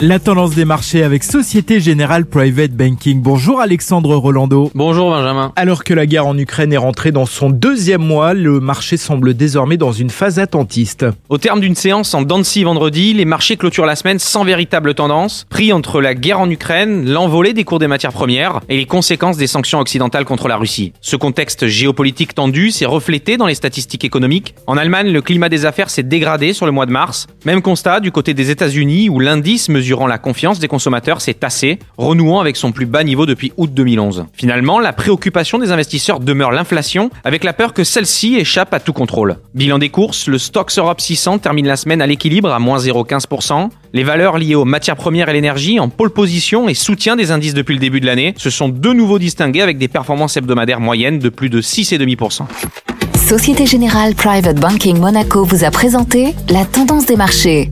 La tendance des marchés avec Société Générale Private Banking. Bonjour Alexandre Rolando. Bonjour Benjamin. Alors que la guerre en Ukraine est rentrée dans son deuxième mois, le marché semble désormais dans une phase attentiste. Au terme d'une séance en Dancy vendredi, les marchés clôturent la semaine sans véritable tendance, pris entre la guerre en Ukraine, l'envolée des cours des matières premières et les conséquences des sanctions occidentales contre la Russie. Ce contexte géopolitique tendu s'est reflété dans les statistiques économiques. En Allemagne, le climat des affaires s'est dégradé sur le mois de mars. Même constat du côté des États-Unis où l'indice mesure durant la confiance des consommateurs s'est tassée, renouant avec son plus bas niveau depuis août 2011. Finalement, la préoccupation des investisseurs demeure l'inflation, avec la peur que celle-ci échappe à tout contrôle. Bilan des courses, le Stoxx Europe 600 termine la semaine à l'équilibre à moins 0,15%. Les valeurs liées aux matières premières et l'énergie en pôle position et soutien des indices depuis le début de l'année se sont de nouveau distingués avec des performances hebdomadaires moyennes de plus de 6,5%. Société Générale Private Banking Monaco vous a présenté la tendance des marchés.